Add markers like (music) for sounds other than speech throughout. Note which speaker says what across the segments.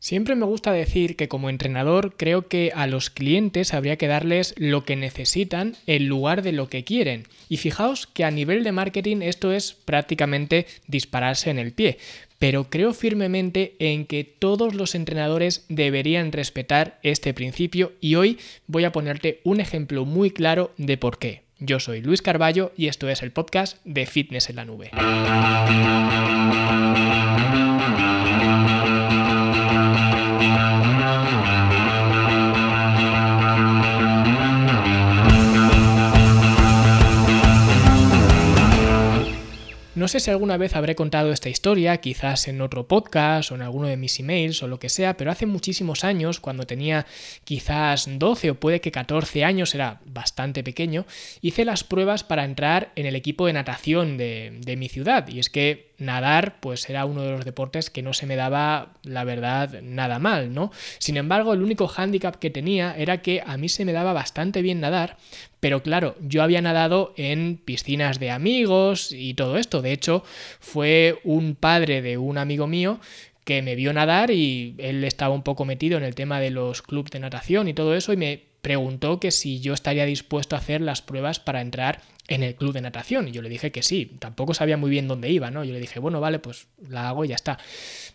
Speaker 1: Siempre me gusta decir que como entrenador creo que a los clientes habría que darles lo que necesitan en lugar de lo que quieren. Y fijaos que a nivel de marketing esto es prácticamente dispararse en el pie. Pero creo firmemente en que todos los entrenadores deberían respetar este principio y hoy voy a ponerte un ejemplo muy claro de por qué. Yo soy Luis Carballo y esto es el podcast de Fitness en la Nube. Sé si alguna vez habré contado esta historia, quizás en otro podcast o en alguno de mis emails o lo que sea, pero hace muchísimos años, cuando tenía quizás 12 o puede que 14 años, era bastante pequeño, hice las pruebas para entrar en el equipo de natación de, de mi ciudad. Y es que nadar pues era uno de los deportes que no se me daba la verdad nada mal, ¿no? Sin embargo, el único hándicap que tenía era que a mí se me daba bastante bien nadar, pero claro, yo había nadado en piscinas de amigos y todo esto. De hecho, fue un padre de un amigo mío que me vio nadar y él estaba un poco metido en el tema de los clubes de natación y todo eso y me preguntó que si yo estaría dispuesto a hacer las pruebas para entrar en el club de natación. Y yo le dije que sí, tampoco sabía muy bien dónde iba, ¿no? Yo le dije, bueno, vale, pues la hago y ya está.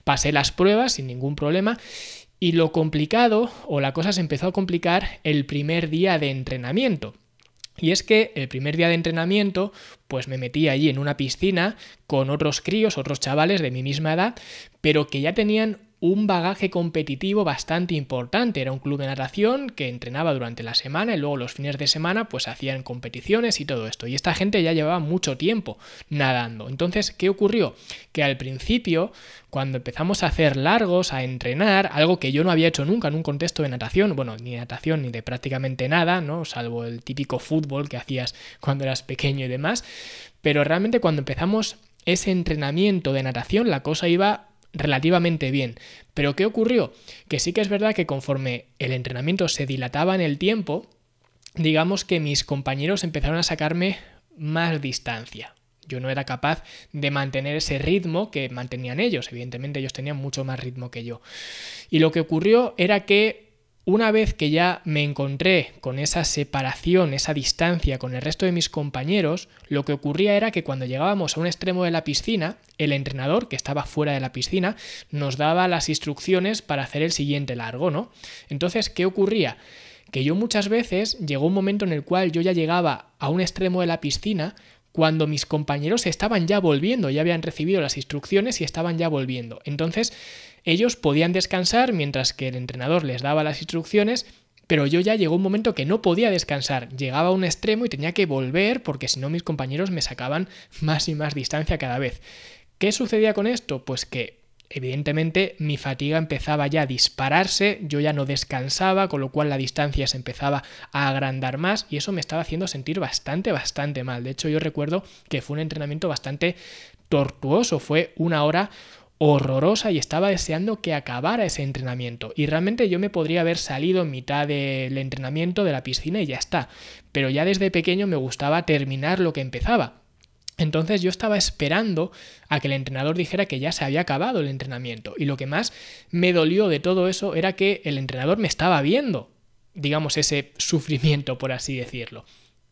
Speaker 1: Pasé las pruebas sin ningún problema. Y lo complicado, o la cosa se empezó a complicar el primer día de entrenamiento. Y es que el primer día de entrenamiento, pues me metí allí en una piscina con otros críos, otros chavales de mi misma edad, pero que ya tenían un bagaje competitivo bastante importante. Era un club de natación que entrenaba durante la semana y luego los fines de semana pues hacían competiciones y todo esto. Y esta gente ya llevaba mucho tiempo nadando. Entonces, ¿qué ocurrió? Que al principio, cuando empezamos a hacer largos, a entrenar, algo que yo no había hecho nunca en un contexto de natación, bueno, ni natación ni de prácticamente nada, ¿no? Salvo el típico fútbol que hacías cuando eras pequeño y demás. Pero realmente cuando empezamos ese entrenamiento de natación, la cosa iba relativamente bien. Pero ¿qué ocurrió? Que sí que es verdad que conforme el entrenamiento se dilataba en el tiempo, digamos que mis compañeros empezaron a sacarme más distancia. Yo no era capaz de mantener ese ritmo que mantenían ellos. Evidentemente ellos tenían mucho más ritmo que yo. Y lo que ocurrió era que una vez que ya me encontré con esa separación, esa distancia con el resto de mis compañeros, lo que ocurría era que cuando llegábamos a un extremo de la piscina, el entrenador, que estaba fuera de la piscina, nos daba las instrucciones para hacer el siguiente largo, ¿no? Entonces, ¿qué ocurría? Que yo muchas veces llegó un momento en el cual yo ya llegaba a un extremo de la piscina cuando mis compañeros estaban ya volviendo, ya habían recibido las instrucciones y estaban ya volviendo. Entonces, ellos podían descansar mientras que el entrenador les daba las instrucciones, pero yo ya llegó un momento que no podía descansar, llegaba a un extremo y tenía que volver porque si no mis compañeros me sacaban (laughs) más y más distancia cada vez. ¿Qué sucedía con esto? Pues que evidentemente mi fatiga empezaba ya a dispararse, yo ya no descansaba, con lo cual la distancia se empezaba a agrandar más y eso me estaba haciendo sentir bastante, bastante mal. De hecho, yo recuerdo que fue un entrenamiento bastante tortuoso, fue una hora horrorosa y estaba deseando que acabara ese entrenamiento. Y realmente yo me podría haber salido en mitad del entrenamiento de la piscina y ya está. Pero ya desde pequeño me gustaba terminar lo que empezaba. Entonces yo estaba esperando a que el entrenador dijera que ya se había acabado el entrenamiento. Y lo que más me dolió de todo eso era que el entrenador me estaba viendo, digamos, ese (laughs) sufrimiento, por así decirlo.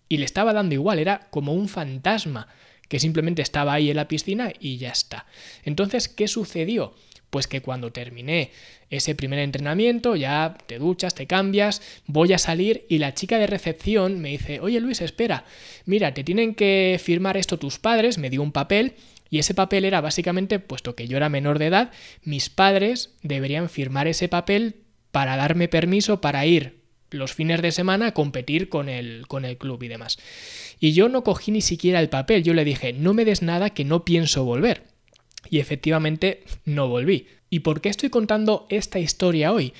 Speaker 1: Y le estaba dando igual, era como un fantasma que simplemente estaba ahí en la piscina y ya está. Entonces, ¿qué sucedió? Pues que cuando terminé ese primer entrenamiento, ya te duchas, te cambias, voy a salir y la chica de recepción me dice, oye Luis, espera, mira, te tienen que firmar esto tus padres, me dio un papel y ese papel era básicamente, puesto que yo era menor de edad, mis padres deberían firmar ese papel para darme permiso para ir los fines de semana a competir con el, con el club y demás. Y yo no cogí ni siquiera el papel, yo le dije, no me des nada que no pienso volver. Y efectivamente no volví. ¿Y por qué estoy contando esta historia hoy?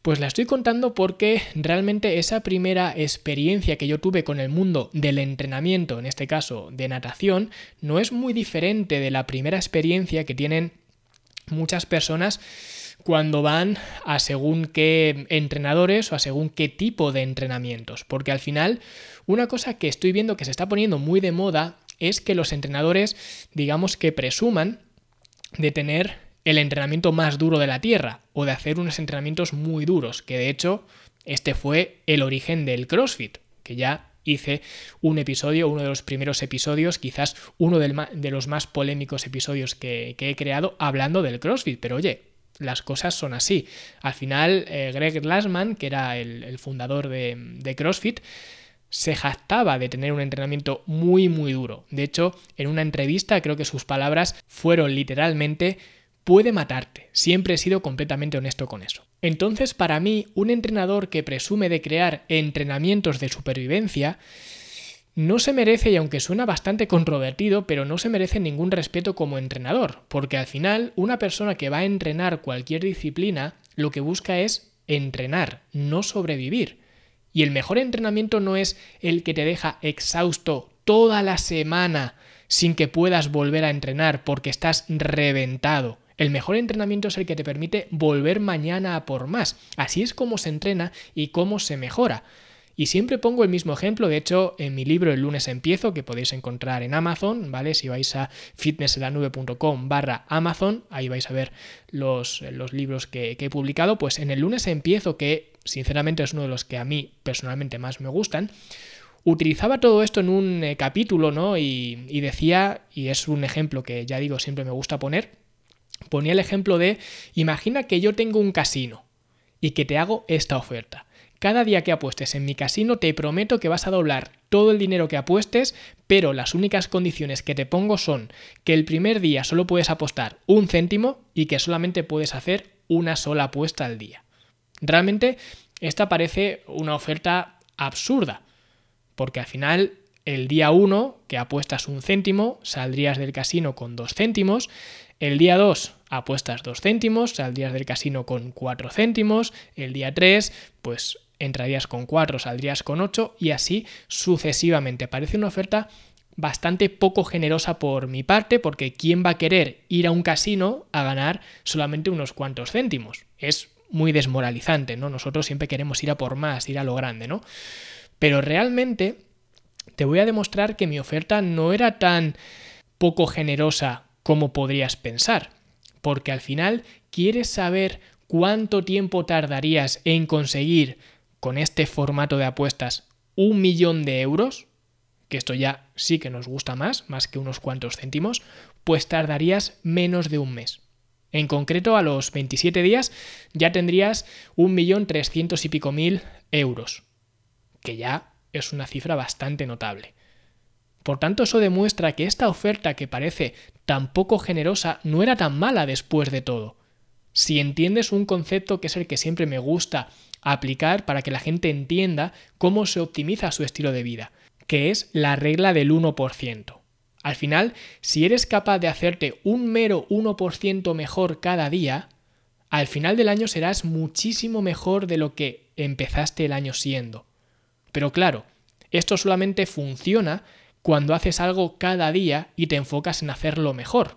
Speaker 1: Pues la estoy contando porque realmente esa primera experiencia que yo tuve con el mundo del entrenamiento, en este caso de natación, no es muy diferente de la primera experiencia que tienen muchas personas cuando van a según qué entrenadores o a según qué tipo de entrenamientos. Porque al final, una cosa que estoy viendo que se está poniendo muy de moda es que los entrenadores, digamos que presuman de tener el entrenamiento más duro de la Tierra o de hacer unos entrenamientos muy duros, que de hecho este fue el origen del CrossFit, que ya hice un episodio, uno de los primeros episodios, quizás uno de los más polémicos episodios que, he creado hablando del CrossFit, pero oye, las cosas son así. Al final, eh, Greg Glassman, que era el, fundador de, de CrossFit, se jactaba de tener un entrenamiento muy muy duro. De hecho, en una entrevista creo que sus palabras fueron literalmente puede matarte. Siempre he sido completamente honesto con eso. Entonces, para mí, un entrenador que presume de crear entrenamientos de supervivencia no se merece, y aunque suena bastante controvertido, pero no se merece ningún respeto como entrenador, porque al final una persona que va a entrenar cualquier disciplina lo que busca es entrenar, no sobrevivir. Y el mejor entrenamiento no es el que te deja exhausto toda la semana sin que puedas volver a entrenar porque estás reventado. El mejor entrenamiento es el que te permite volver mañana a por más. Así es como se entrena y cómo se mejora. Y siempre pongo el mismo ejemplo, de hecho, en mi libro El lunes empiezo, que podéis encontrar en Amazon, ¿vale? Si vais a fitnesselanube.com barra Amazon, ahí vais a ver los, libros que, he publicado, pues en el lunes empiezo, que sinceramente es uno de los que a mí personalmente más me gustan, utilizaba todo esto en un eh, capítulo, ¿no? Y, y, decía, y es un ejemplo que ya digo siempre me gusta poner, ponía el ejemplo de, imagina que yo tengo un casino y que te hago esta oferta. Cada día que apuestes en mi casino te prometo que vas a doblar todo el dinero que apuestes, pero las únicas condiciones que te pongo son que el primer día solo puedes apostar un céntimo y que solamente puedes hacer una sola apuesta al día. Realmente esta parece una oferta absurda, porque al final el día 1 que apuestas un céntimo saldrías del casino con dos céntimos, el día 2 apuestas dos céntimos, saldrías del casino con cuatro céntimos, el día 3 pues entrarías con 4, saldrías con 8 y así sucesivamente. Parece una oferta bastante poco generosa por mi parte porque ¿quién va a querer ir a un casino a ganar solamente unos cuantos céntimos? Es muy desmoralizante, ¿no? Nosotros siempre queremos ir a por más, ir a lo grande, ¿no? Pero realmente te voy a demostrar que mi oferta no era tan poco generosa como podrías pensar, porque al final quieres saber cuánto tiempo tardarías en conseguir con este formato de apuestas un millón de euros, que esto ya sí que nos gusta más, más que unos cuantos céntimos, pues tardarías menos de un mes. En concreto, a los 27 días ya tendrías un millón trescientos y pico mil euros, que ya es una cifra bastante notable. Por tanto, eso demuestra que esta oferta que parece tan poco generosa no era tan mala después de todo. Si entiendes un concepto que es el que siempre me gusta aplicar para que la gente entienda cómo se optimiza su estilo de vida, que es la regla del 1%. Al final, si eres capaz de hacerte un mero 1% mejor cada día, al final del año serás muchísimo mejor de lo que empezaste el año siendo. Pero claro, esto solamente funciona cuando haces algo cada día y te enfocas en hacerlo mejor.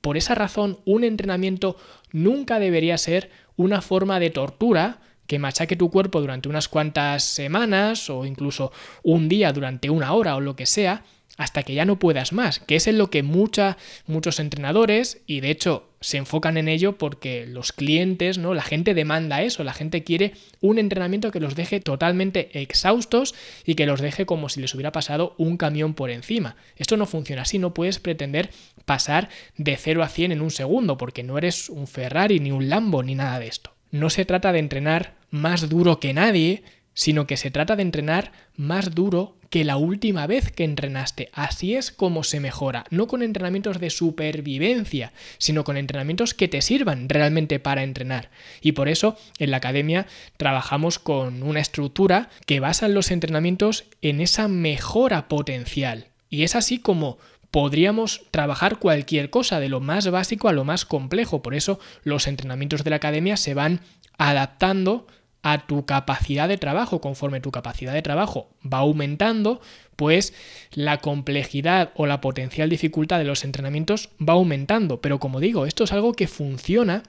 Speaker 1: Por esa razón, un entrenamiento nunca debería ser una forma de tortura que machaque tu cuerpo durante unas cuantas semanas o incluso un día durante una hora o lo que sea, hasta que ya no puedas más, que es en lo que mucha, muchos entrenadores, y de hecho se enfocan en ello porque los clientes, ¿no? La gente demanda eso, la gente quiere un entrenamiento que los deje totalmente exhaustos y que los deje como si les hubiera pasado un camión por encima. Esto no funciona así, no puedes pretender pasar de 0 a 100 en un segundo, porque no eres un Ferrari, ni un Lambo, ni nada de esto no se trata de entrenar más duro que nadie, sino que se trata de entrenar más duro que la última vez que entrenaste. Así es como se mejora, no con entrenamientos de supervivencia, sino con entrenamientos que te sirvan realmente para entrenar. Y por eso en la academia trabajamos con una estructura que basa los entrenamientos en esa mejora potencial. Y es así como podríamos trabajar cualquier cosa, de lo más básico a lo más complejo. Por eso los entrenamientos de la academia se van adaptando a tu capacidad de trabajo. Conforme tu capacidad de trabajo va aumentando, pues la complejidad o la potencial dificultad de los entrenamientos va aumentando. Pero como digo, esto es algo que funciona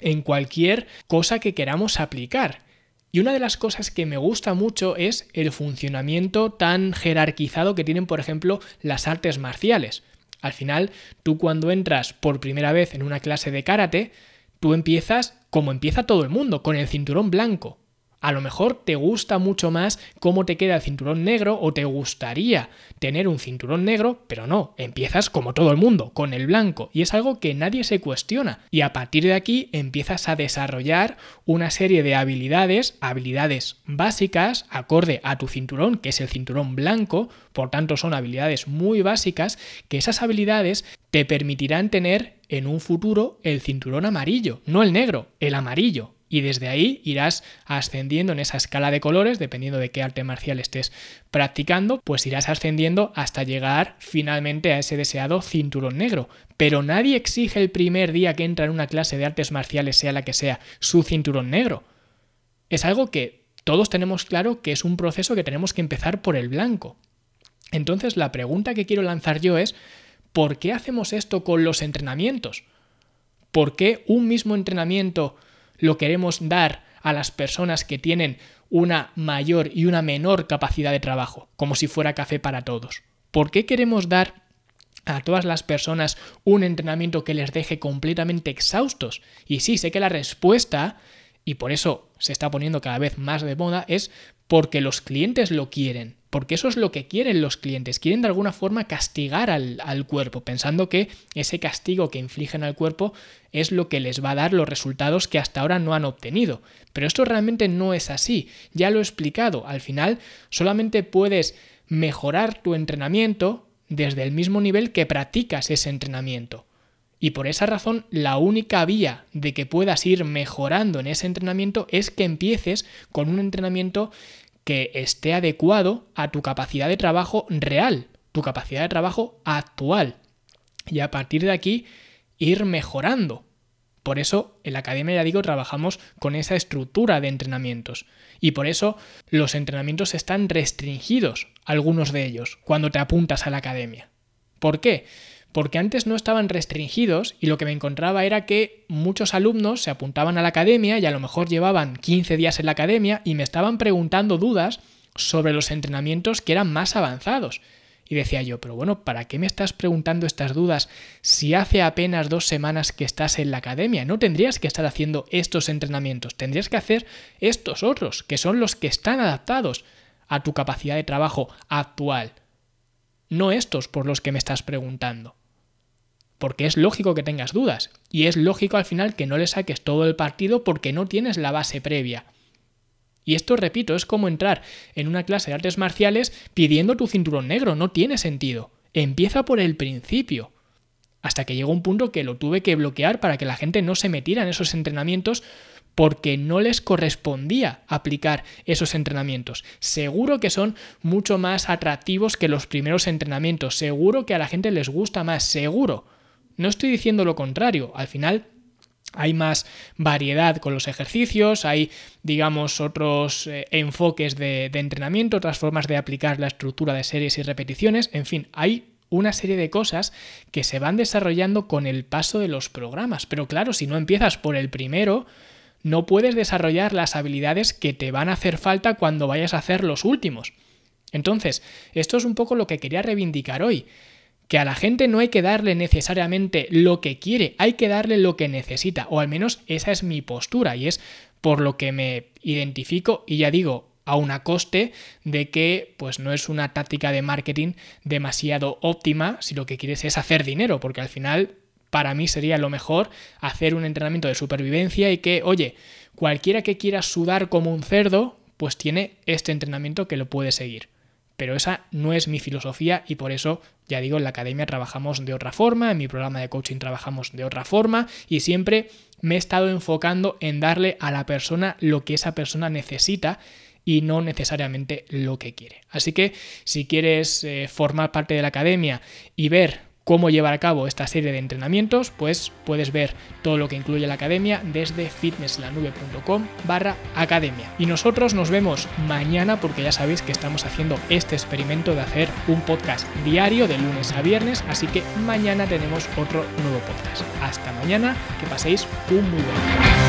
Speaker 1: en cualquier cosa que queramos aplicar. Y una de las cosas que me gusta mucho es el funcionamiento tan jerarquizado que tienen, por ejemplo, las artes marciales. Al final, tú cuando entras por primera vez en una clase de karate, tú empiezas como empieza todo el mundo, con el cinturón blanco. A lo mejor te gusta mucho más cómo te queda el cinturón negro o te gustaría tener un cinturón negro, pero no, empiezas como todo el mundo, con el blanco, y es algo que nadie se cuestiona. Y a partir de aquí empiezas a desarrollar una serie de habilidades, habilidades básicas, acorde a tu cinturón, que es el cinturón blanco, por tanto son habilidades muy básicas, que esas habilidades te permitirán tener en un futuro el cinturón amarillo, no el negro, el amarillo y desde ahí irás ascendiendo en esa escala de colores, dependiendo de qué arte marcial estés practicando, pues irás ascendiendo hasta llegar finalmente a ese deseado cinturón negro. Pero nadie exige el primer día que entra en una clase de artes marciales, sea la que sea, su cinturón negro. Es algo que todos tenemos claro que es un proceso que tenemos que empezar por el blanco. Entonces la pregunta que quiero lanzar yo es, ¿por qué hacemos esto con los entrenamientos? ¿Por qué un mismo entrenamiento lo queremos dar a las personas que tienen una mayor y una menor capacidad de trabajo, como si fuera café para todos. ¿Por qué queremos dar a todas las personas un entrenamiento que les deje completamente exhaustos? Y sí, sé que la respuesta, y por eso se está poniendo cada vez más de moda, es porque los clientes lo quieren porque eso es lo que quieren los clientes, quieren de alguna forma castigar al, cuerpo, pensando que ese castigo que infligen al cuerpo es lo que les va a dar los resultados que hasta ahora no han obtenido. Pero esto realmente no es así, ya lo he explicado, al final solamente puedes mejorar tu entrenamiento desde el mismo nivel que practicas ese entrenamiento. Y por esa razón, la única vía de que puedas ir mejorando en ese entrenamiento es que empieces con un entrenamiento que esté adecuado a tu capacidad de trabajo real, tu capacidad de trabajo actual. Y a partir de aquí ir mejorando. Por eso en la academia, ya digo, trabajamos con esa estructura de entrenamientos. Y por eso los entrenamientos están restringidos, algunos de ellos, cuando te apuntas a la academia. ¿Por qué? Porque antes no estaban restringidos y lo que me encontraba era que muchos alumnos se apuntaban a la academia y a lo mejor llevaban 15 días en la academia y me estaban preguntando dudas sobre los entrenamientos que eran más avanzados. Y decía yo, pero bueno, ¿para qué me estás preguntando estas dudas si hace apenas dos semanas que estás en la academia? No tendrías que estar haciendo estos entrenamientos, tendrías que hacer estos otros, que son los que están adaptados a tu capacidad de trabajo actual, no estos por los que me estás preguntando porque es lógico que tengas dudas y es lógico al final que no le saques todo el partido porque no tienes la base previa. Y esto, repito, es como entrar en una clase de artes marciales pidiendo tu cinturón negro, no tiene sentido. Empieza por el principio. Hasta que llegó un punto que lo tuve que bloquear para que la gente no se metiera en esos entrenamientos porque no les correspondía aplicar esos entrenamientos. Seguro que son mucho más atractivos que los primeros entrenamientos, seguro que a la gente les gusta más, seguro. No estoy diciendo lo contrario, al final hay más variedad con los ejercicios, hay, digamos, otros eh, enfoques de, de entrenamiento, otras formas de aplicar la estructura de series y repeticiones, en fin, hay una serie de cosas que se van desarrollando con el paso de los programas. Pero claro, si no empiezas por el primero, no puedes desarrollar las habilidades que te van a hacer falta cuando vayas a hacer los últimos. Entonces, esto es un poco lo que quería reivindicar hoy que a la gente no hay que darle necesariamente lo que quiere, hay que darle lo que necesita, o al menos esa es mi postura y es por lo que me identifico y ya digo, a una coste de que pues no es una táctica de marketing demasiado óptima si lo que quieres es hacer dinero, porque al final para mí sería lo mejor hacer un entrenamiento de supervivencia y que, oye, cualquiera que quiera sudar como un cerdo, pues tiene este entrenamiento que lo puede seguir. Pero esa no es mi filosofía y por eso, ya digo, en la academia trabajamos de otra forma, en mi programa de coaching trabajamos de otra forma y siempre me he estado enfocando en darle a la persona lo que esa persona necesita y no necesariamente lo que quiere. Así que si quieres eh, formar parte de la academia y ver cómo llevar a cabo esta serie de entrenamientos, pues puedes ver todo lo que incluye la academia desde fitnesslanube.com barra academia. Y nosotros nos vemos mañana porque ya sabéis que estamos haciendo este experimento de hacer un podcast diario de lunes a viernes, así que mañana tenemos otro nuevo podcast. Hasta mañana, que paséis un muy buen día.